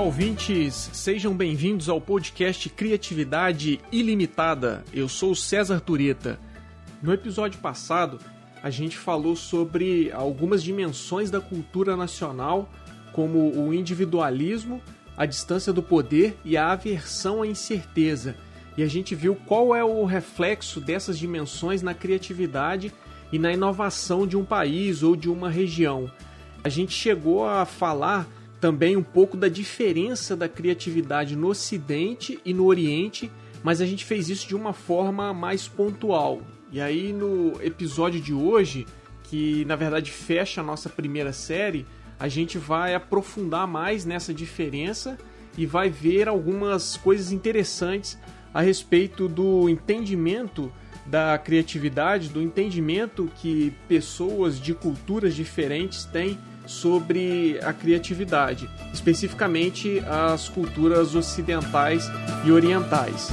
Olá, ouvintes! Sejam bem-vindos ao podcast Criatividade Ilimitada. Eu sou César Tureta. No episódio passado, a gente falou sobre algumas dimensões da cultura nacional, como o individualismo, a distância do poder e a aversão à incerteza. E a gente viu qual é o reflexo dessas dimensões na criatividade e na inovação de um país ou de uma região. A gente chegou a falar também um pouco da diferença da criatividade no Ocidente e no Oriente, mas a gente fez isso de uma forma mais pontual. E aí no episódio de hoje, que na verdade fecha a nossa primeira série, a gente vai aprofundar mais nessa diferença e vai ver algumas coisas interessantes a respeito do entendimento da criatividade, do entendimento que pessoas de culturas diferentes têm sobre a criatividade, especificamente as culturas ocidentais e orientais.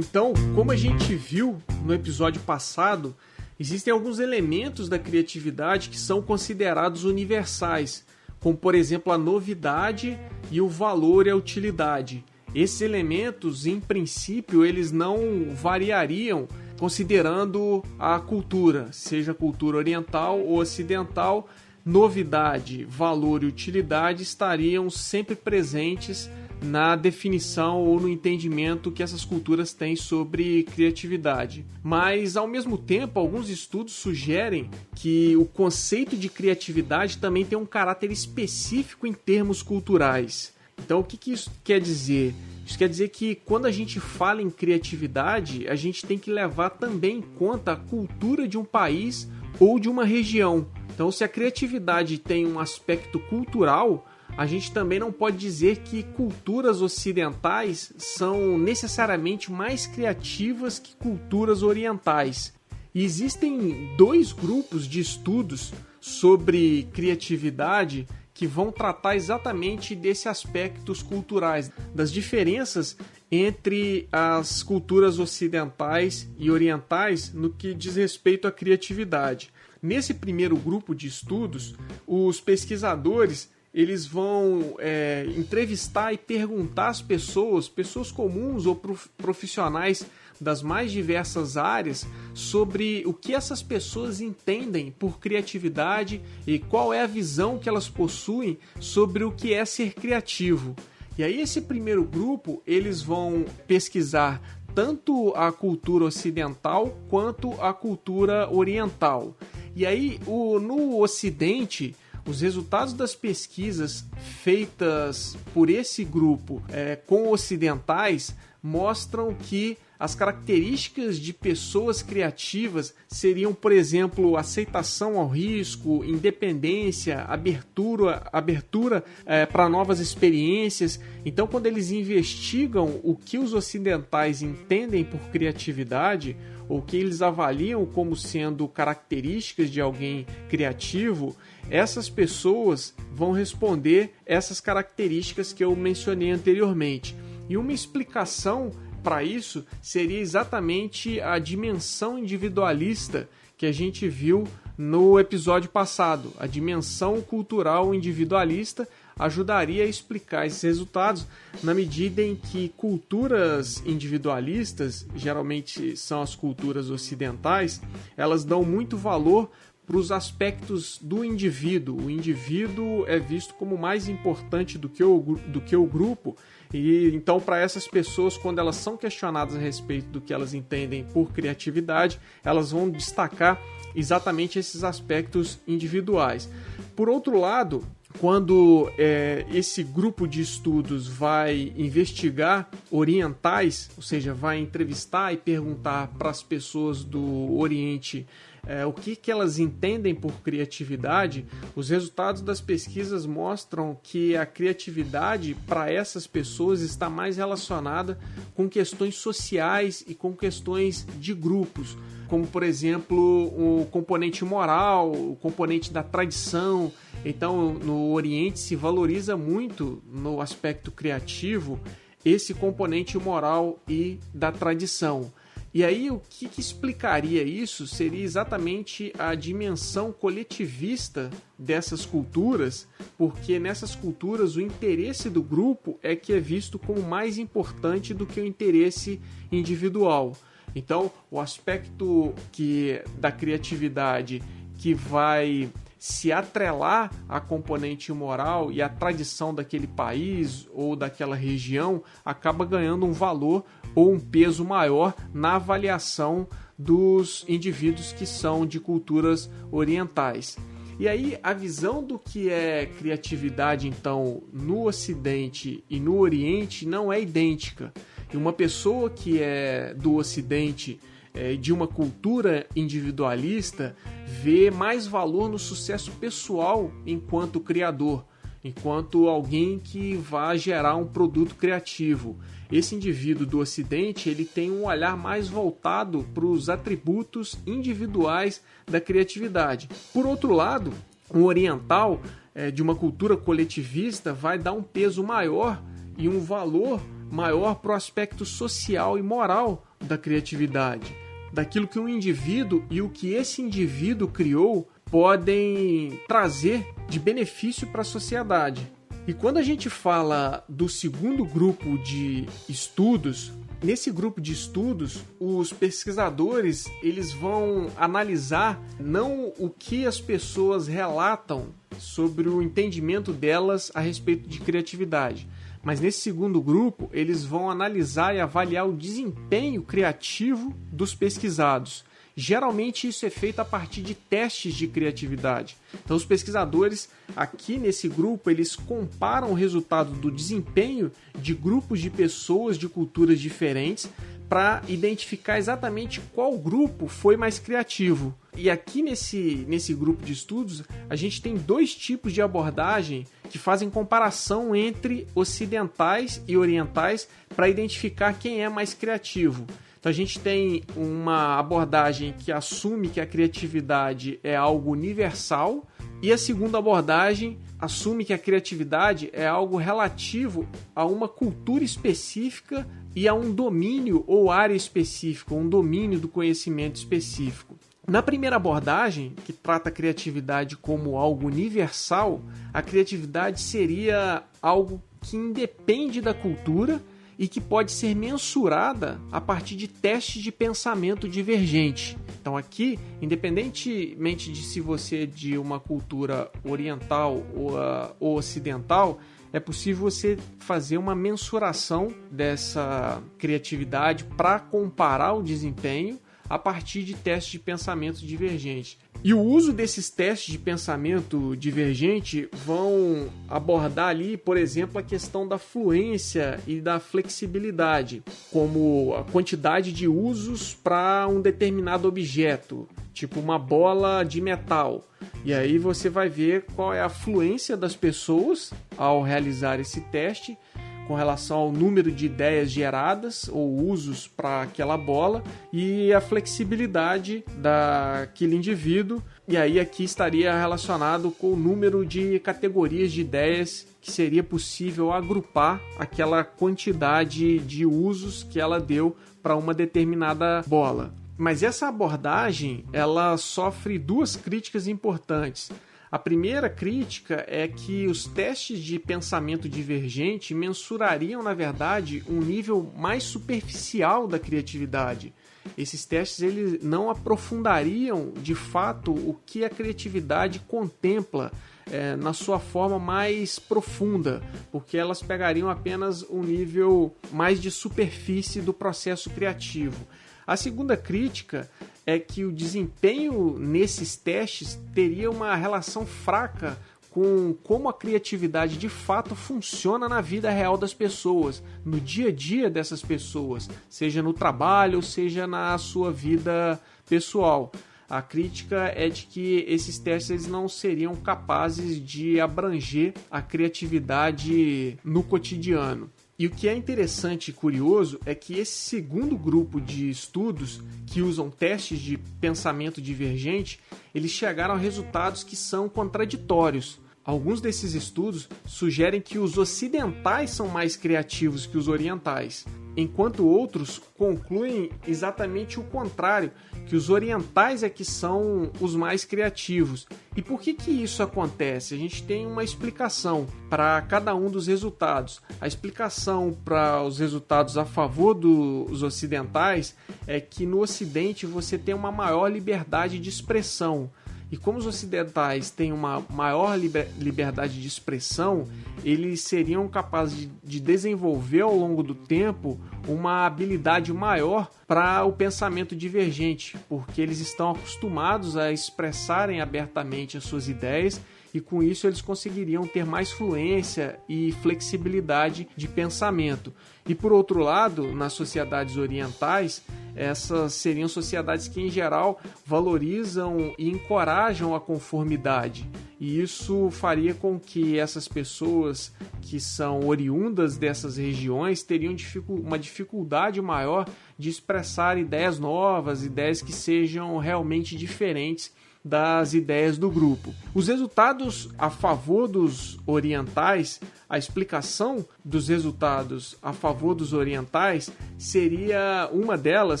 Então, como a gente viu no episódio passado, Existem alguns elementos da criatividade que são considerados universais, como por exemplo a novidade e o valor e a utilidade. Esses elementos, em princípio, eles não variariam considerando a cultura, seja cultura oriental ou ocidental, novidade, valor e utilidade estariam sempre presentes na definição ou no entendimento que essas culturas têm sobre criatividade. Mas, ao mesmo tempo, alguns estudos sugerem que o conceito de criatividade também tem um caráter específico em termos culturais. Então, o que, que isso quer dizer? Isso quer dizer que quando a gente fala em criatividade, a gente tem que levar também em conta a cultura de um país ou de uma região. Então, se a criatividade tem um aspecto cultural, a gente também não pode dizer que culturas ocidentais são necessariamente mais criativas que culturas orientais. E existem dois grupos de estudos sobre criatividade que vão tratar exatamente desses aspectos culturais, das diferenças entre as culturas ocidentais e orientais no que diz respeito à criatividade. Nesse primeiro grupo de estudos, os pesquisadores eles vão é, entrevistar e perguntar às pessoas, pessoas comuns ou profissionais das mais diversas áreas, sobre o que essas pessoas entendem por criatividade e qual é a visão que elas possuem sobre o que é ser criativo. E aí esse primeiro grupo, eles vão pesquisar tanto a cultura ocidental quanto a cultura oriental. E aí o, no ocidente, os resultados das pesquisas feitas por esse grupo é, com ocidentais mostram que as características de pessoas criativas seriam, por exemplo, aceitação ao risco, independência, abertura, abertura é, para novas experiências. Então, quando eles investigam o que os ocidentais entendem por criatividade, ou que eles avaliam como sendo características de alguém criativo, essas pessoas vão responder essas características que eu mencionei anteriormente. E uma explicação para isso seria exatamente a dimensão individualista que a gente viu no episódio passado. A dimensão cultural individualista ajudaria a explicar esses resultados na medida em que culturas individualistas, geralmente são as culturas ocidentais, elas dão muito valor para os aspectos do indivíduo. O indivíduo é visto como mais importante do que o, do que o grupo. E então, para essas pessoas, quando elas são questionadas a respeito do que elas entendem por criatividade, elas vão destacar exatamente esses aspectos individuais. Por outro lado, quando é, esse grupo de estudos vai investigar orientais, ou seja, vai entrevistar e perguntar para as pessoas do Oriente é, o que, que elas entendem por criatividade, os resultados das pesquisas mostram que a criatividade para essas pessoas está mais relacionada com questões sociais e com questões de grupos como por exemplo o componente moral, o componente da tradição. Então, no Oriente se valoriza muito no aspecto criativo esse componente moral e da tradição. E aí, o que, que, explicaria isso seria exatamente a dimensão coletivista dessas culturas, porque nessas culturas o interesse do grupo é que é visto como mais importante do que o interesse individual. Então, o aspecto que da criatividade que vai se atrelar à componente moral e à tradição daquele país ou daquela região, acaba ganhando um valor ou um peso maior na avaliação dos indivíduos que são de culturas orientais. E aí a visão do que é criatividade então no ocidente e no oriente não é idêntica. E uma pessoa que é do ocidente é, de uma cultura individualista vê mais valor no sucesso pessoal enquanto criador, enquanto alguém que vai gerar um produto criativo. Esse indivíduo do Ocidente ele tem um olhar mais voltado para os atributos individuais da criatividade. Por outro lado, um oriental é, de uma cultura coletivista vai dar um peso maior e um valor maior para o aspecto social e moral da criatividade daquilo que um indivíduo e o que esse indivíduo criou podem trazer de benefício para a sociedade. E quando a gente fala do segundo grupo de estudos, nesse grupo de estudos, os pesquisadores eles vão analisar não o que as pessoas relatam sobre o entendimento delas a respeito de criatividade, mas nesse segundo grupo, eles vão analisar e avaliar o desempenho criativo dos pesquisados. Geralmente isso é feito a partir de testes de criatividade. Então os pesquisadores aqui nesse grupo, eles comparam o resultado do desempenho de grupos de pessoas de culturas diferentes para identificar exatamente qual grupo foi mais criativo. E aqui nesse, nesse grupo de estudos, a gente tem dois tipos de abordagem que fazem comparação entre ocidentais e orientais para identificar quem é mais criativo. Então a gente tem uma abordagem que assume que a criatividade é algo universal e a segunda abordagem assume que a criatividade é algo relativo a uma cultura específica e a um domínio ou área específica, um domínio do conhecimento específico. Na primeira abordagem, que trata a criatividade como algo universal, a criatividade seria algo que independe da cultura e que pode ser mensurada a partir de testes de pensamento divergente. Então, aqui, independentemente de se você é de uma cultura oriental ou, uh, ou ocidental, é possível você fazer uma mensuração dessa criatividade para comparar o desempenho a partir de testes de pensamento divergente. E o uso desses testes de pensamento divergente vão abordar ali, por exemplo, a questão da fluência e da flexibilidade, como a quantidade de usos para um determinado objeto, tipo uma bola de metal. E aí você vai ver qual é a fluência das pessoas ao realizar esse teste com relação ao número de ideias geradas ou usos para aquela bola e a flexibilidade daquele indivíduo. E aí aqui estaria relacionado com o número de categorias de ideias que seria possível agrupar aquela quantidade de usos que ela deu para uma determinada bola. Mas essa abordagem, ela sofre duas críticas importantes. A primeira crítica é que os testes de pensamento divergente mensurariam, na verdade, um nível mais superficial da criatividade. Esses testes eles não aprofundariam de fato o que a criatividade contempla é, na sua forma mais profunda, porque elas pegariam apenas um nível mais de superfície do processo criativo. A segunda crítica é que o desempenho nesses testes teria uma relação fraca com como a criatividade de fato funciona na vida real das pessoas, no dia a dia dessas pessoas, seja no trabalho, seja na sua vida pessoal. A crítica é de que esses testes não seriam capazes de abranger a criatividade no cotidiano. E o que é interessante e curioso é que esse segundo grupo de estudos que usam testes de pensamento divergente, eles chegaram a resultados que são contraditórios. Alguns desses estudos sugerem que os ocidentais são mais criativos que os orientais, enquanto outros concluem exatamente o contrário, que os orientais é que são os mais criativos. E por que que isso acontece? A gente tem uma explicação para cada um dos resultados. A explicação para os resultados a favor dos ocidentais é que no ocidente você tem uma maior liberdade de expressão. E como os ocidentais têm uma maior liberdade de expressão, eles seriam capazes de, de desenvolver ao longo do tempo uma habilidade maior para o pensamento divergente, porque eles estão acostumados a expressarem abertamente as suas ideias e com isso eles conseguiriam ter mais fluência e flexibilidade de pensamento. E por outro lado, nas sociedades orientais, essas seriam sociedades que em geral valorizam e encorajam a conformidade. E isso faria com que essas pessoas que são oriundas dessas regiões teriam uma dificuldade maior de expressar ideias novas, ideias que sejam realmente diferentes das ideias do grupo. Os resultados a favor dos orientais, a explicação dos resultados a favor dos orientais seria uma delas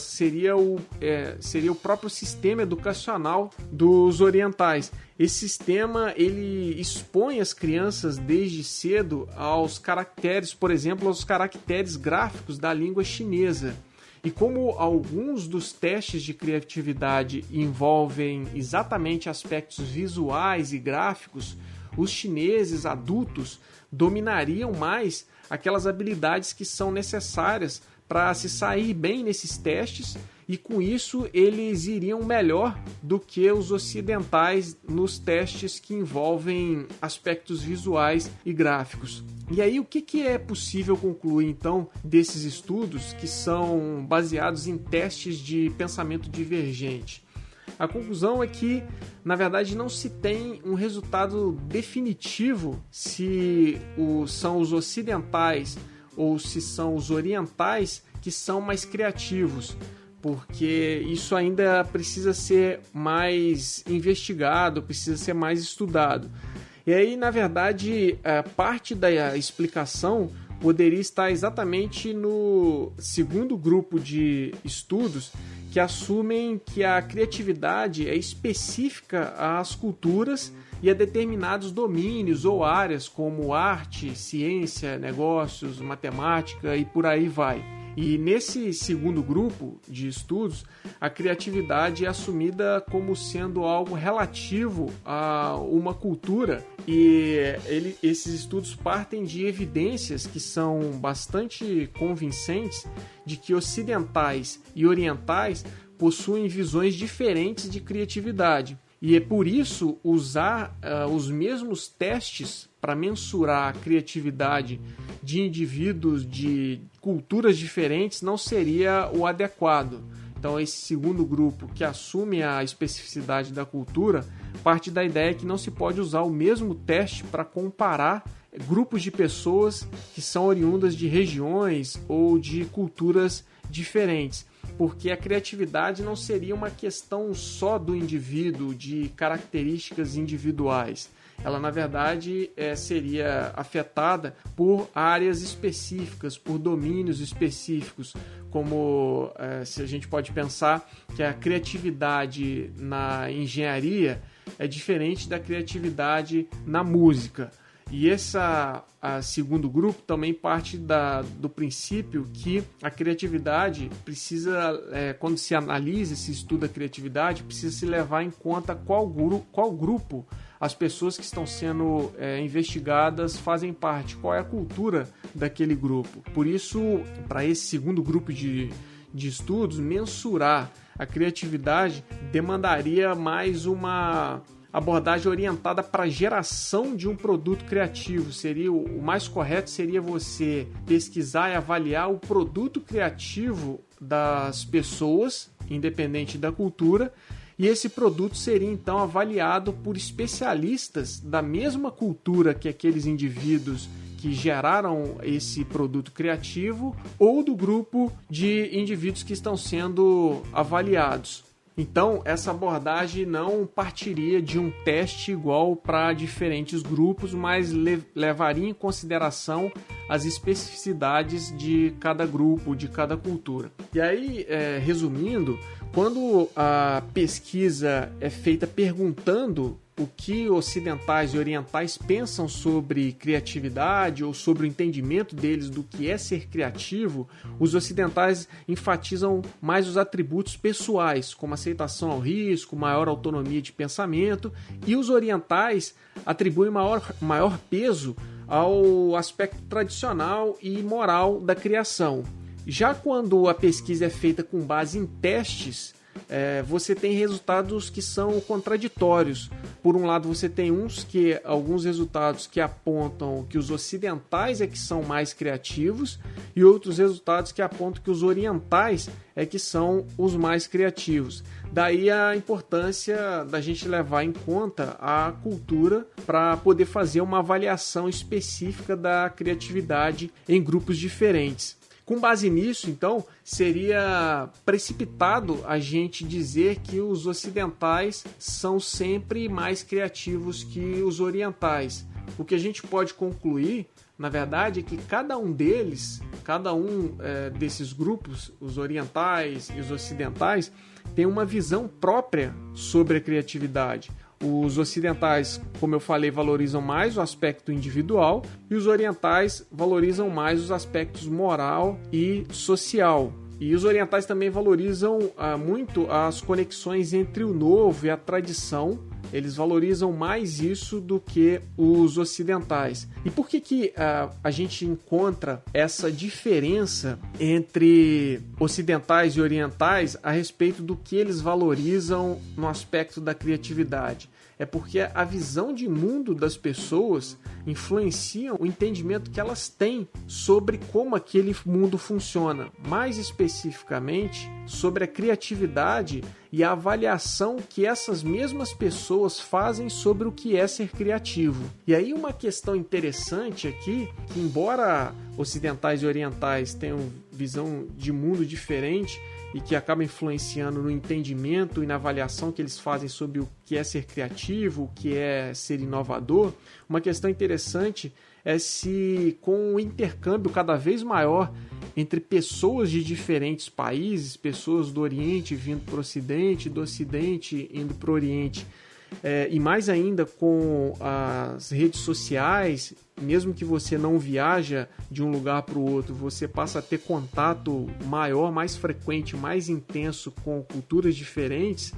seria o, é, seria o próprio sistema educacional dos orientais. Esse sistema ele expõe as crianças desde cedo aos caracteres, por exemplo, aos caracteres gráficos da língua chinesa. E como alguns dos testes de criatividade envolvem exatamente aspectos visuais e gráficos, os chineses adultos dominariam mais aquelas habilidades que são necessárias para se sair bem nesses testes e com isso eles iriam melhor do que os ocidentais nos testes que envolvem aspectos visuais e gráficos. E aí, o que, que é possível concluir então desses estudos que são baseados em testes de pensamento divergente? A conclusão é que, na verdade, não se tem um resultado definitivo se o, são os ocidentais ou se são os orientais que são mais criativos porque isso ainda precisa ser mais investigado, precisa ser mais estudado. E aí, na verdade, parte da explicação poderia estar exatamente no segundo grupo de estudos que assumem que a criatividade é específica às culturas e a determinados domínios ou áreas como arte, ciência, negócios, matemática e por aí vai. E nesse segundo grupo de estudos, a criatividade é assumida como sendo algo relativo a uma cultura e ele, esses estudos partem de evidências que são bastante convincentes de que ocidentais e orientais possuem visões diferentes de criatividade. E é por isso usar uh, os mesmos testes para mensurar a criatividade de indivíduos de culturas diferentes não seria o adequado. Então, esse segundo grupo que assume a especificidade da cultura parte da ideia que não se pode usar o mesmo teste para comparar grupos de pessoas que são oriundas de regiões ou de culturas diferentes porque a criatividade não seria uma questão só do indivíduo, de características individuais. Ela, na verdade, é, seria afetada por áreas específicas, por domínios específicos, como é, se a gente pode pensar que a criatividade na engenharia é diferente da criatividade na música. E esse segundo grupo também parte da, do princípio que a criatividade precisa, é, quando se analisa, se estuda a criatividade, precisa se levar em conta qual, gru, qual grupo as pessoas que estão sendo é, investigadas fazem parte, qual é a cultura daquele grupo. Por isso, para esse segundo grupo de, de estudos, mensurar a criatividade demandaria mais uma abordagem orientada para a geração de um produto criativo. Seria o mais correto seria você pesquisar e avaliar o produto criativo das pessoas, independente da cultura, e esse produto seria então avaliado por especialistas da mesma cultura que aqueles indivíduos que geraram esse produto criativo ou do grupo de indivíduos que estão sendo avaliados. Então, essa abordagem não partiria de um teste igual para diferentes grupos, mas levaria em consideração as especificidades de cada grupo, de cada cultura. E aí, é, resumindo, quando a pesquisa é feita perguntando o que ocidentais e orientais pensam sobre criatividade ou sobre o entendimento deles do que é ser criativo, os ocidentais enfatizam mais os atributos pessoais, como aceitação ao risco, maior autonomia de pensamento, e os orientais atribuem maior, maior peso ao aspecto tradicional e moral da criação. Já quando a pesquisa é feita com base em testes, é, você tem resultados que são contraditórios. Por um lado, você tem uns que alguns resultados que apontam que os ocidentais é que são mais criativos e outros resultados que apontam que os orientais é que são os mais criativos. Daí a importância da gente levar em conta a cultura para poder fazer uma avaliação específica da criatividade em grupos diferentes. Com base nisso, então, seria precipitado a gente dizer que os ocidentais são sempre mais criativos que os orientais. O que a gente pode concluir, na verdade, é que cada um deles, cada um é, desses grupos, os orientais e os ocidentais, tem uma visão própria sobre a criatividade. Os ocidentais, como eu falei, valorizam mais o aspecto individual e os orientais valorizam mais os aspectos moral e social. E os orientais também valorizam ah, muito as conexões entre o novo e a tradição. Eles valorizam mais isso do que os ocidentais. E por que, que ah, a gente encontra essa diferença entre ocidentais e orientais a respeito do que eles valorizam no aspecto da criatividade? É porque a visão de mundo das pessoas influencia o entendimento que elas têm sobre como aquele mundo funciona, mais especificamente sobre a criatividade e a avaliação que essas mesmas pessoas fazem sobre o que é ser criativo. E aí uma questão interessante aqui, que embora ocidentais e orientais tenham visão de mundo diferente, e que acaba influenciando no entendimento e na avaliação que eles fazem sobre o que é ser criativo, o que é ser inovador. Uma questão interessante é se, com o intercâmbio cada vez maior entre pessoas de diferentes países, pessoas do Oriente vindo para o Ocidente, do Ocidente indo para o Oriente, é, e mais ainda com as redes sociais, mesmo que você não viaja de um lugar para o outro, você passa a ter contato maior, mais frequente, mais intenso com culturas diferentes,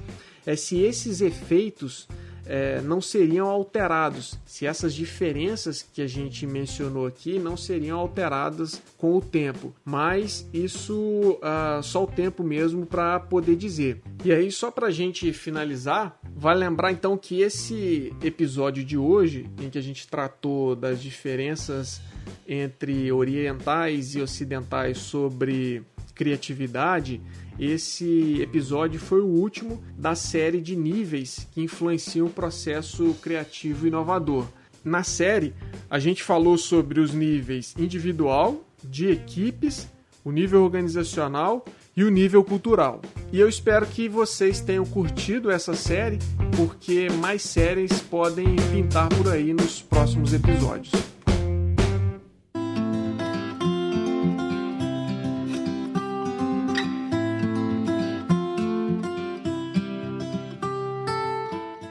é se esses efeitos é, não seriam alterados, se essas diferenças que a gente mencionou aqui não seriam alteradas com o tempo. Mas isso ah, só o tempo mesmo para poder dizer. E aí, só para a gente finalizar, vale lembrar então que esse episódio de hoje, em que a gente tratou das diferenças entre orientais e ocidentais sobre criatividade, esse episódio foi o último da série de níveis que influenciam o processo criativo inovador. Na série, a gente falou sobre os níveis individual, de equipes, o nível organizacional e o nível cultural. E eu espero que vocês tenham curtido essa série, porque mais séries podem pintar por aí nos próximos episódios.